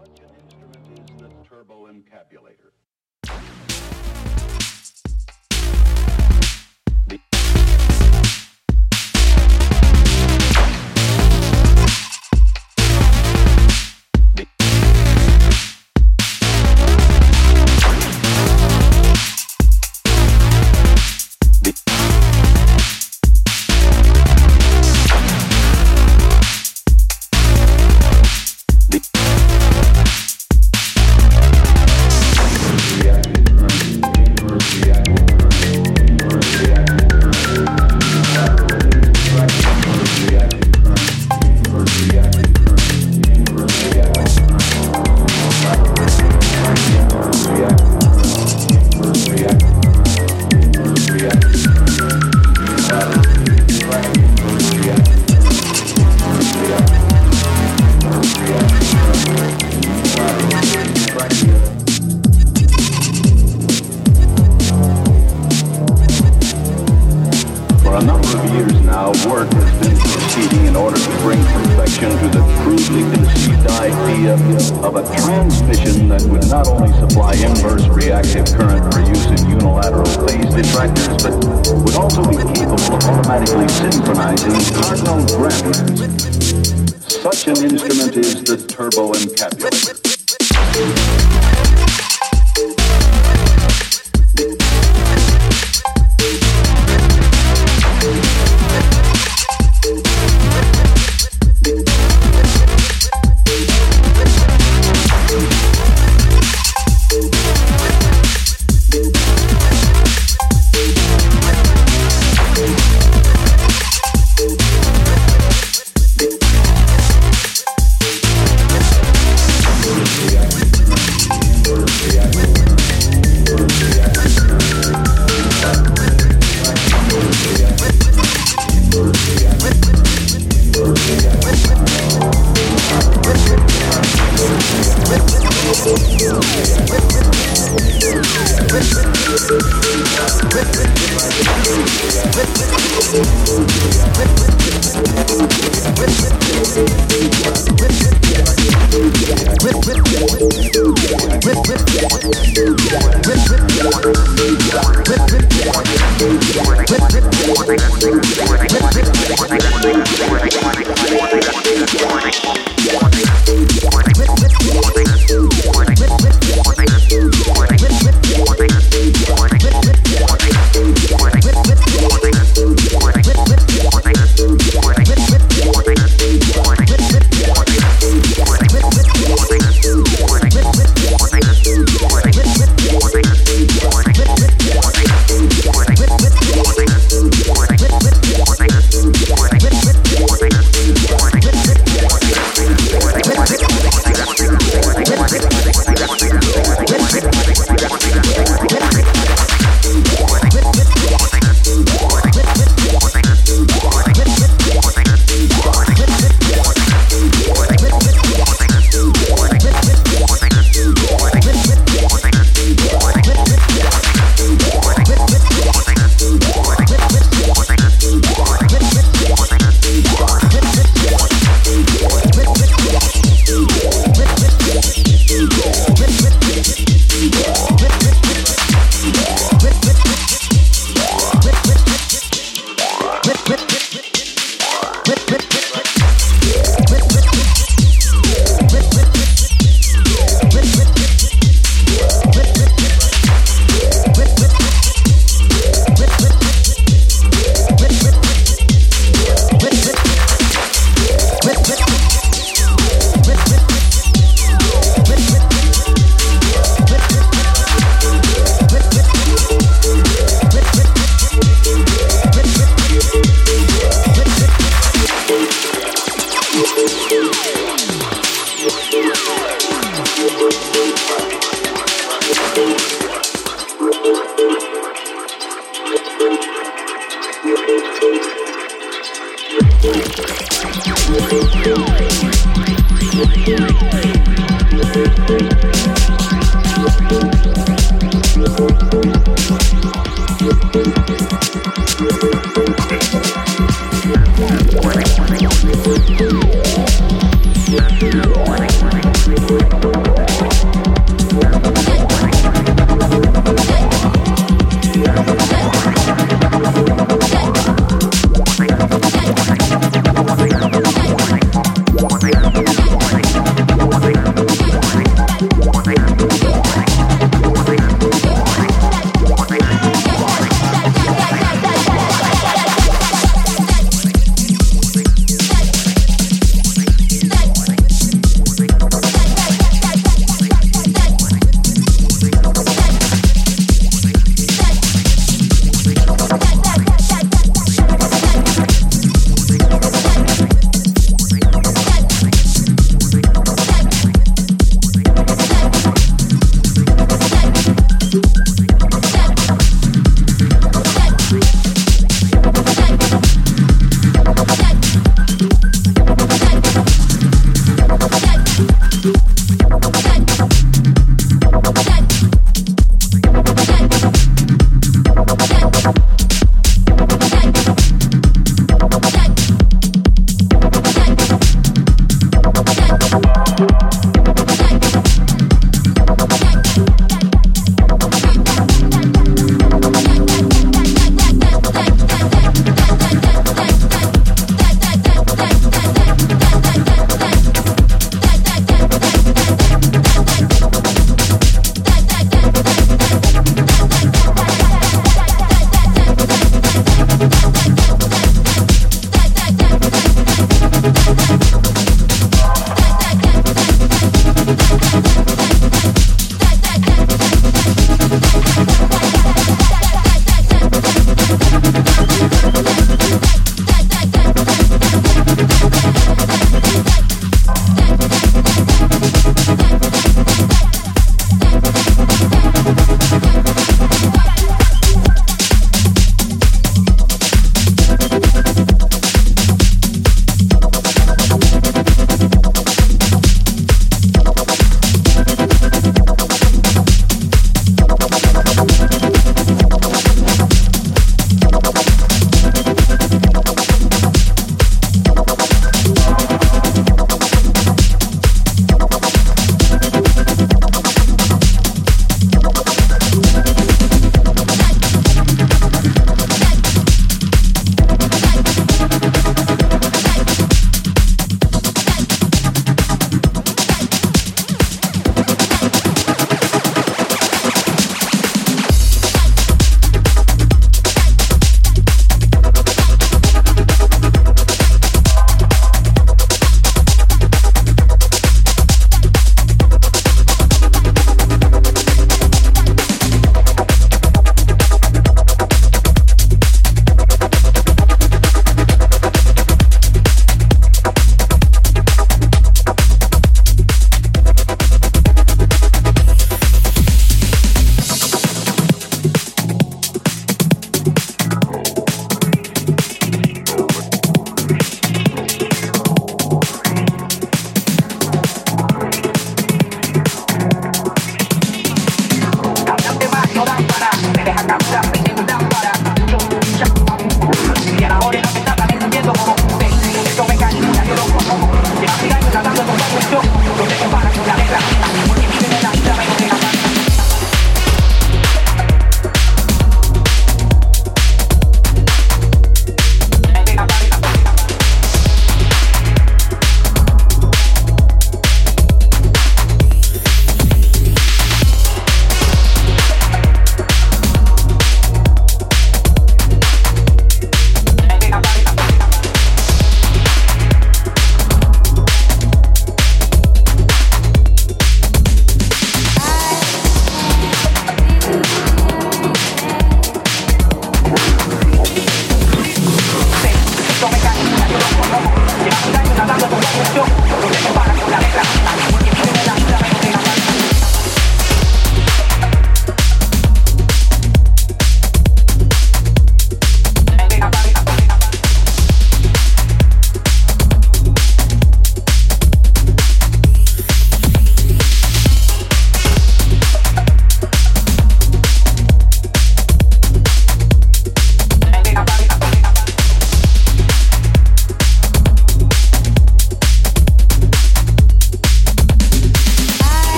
Such an instrument is the turbo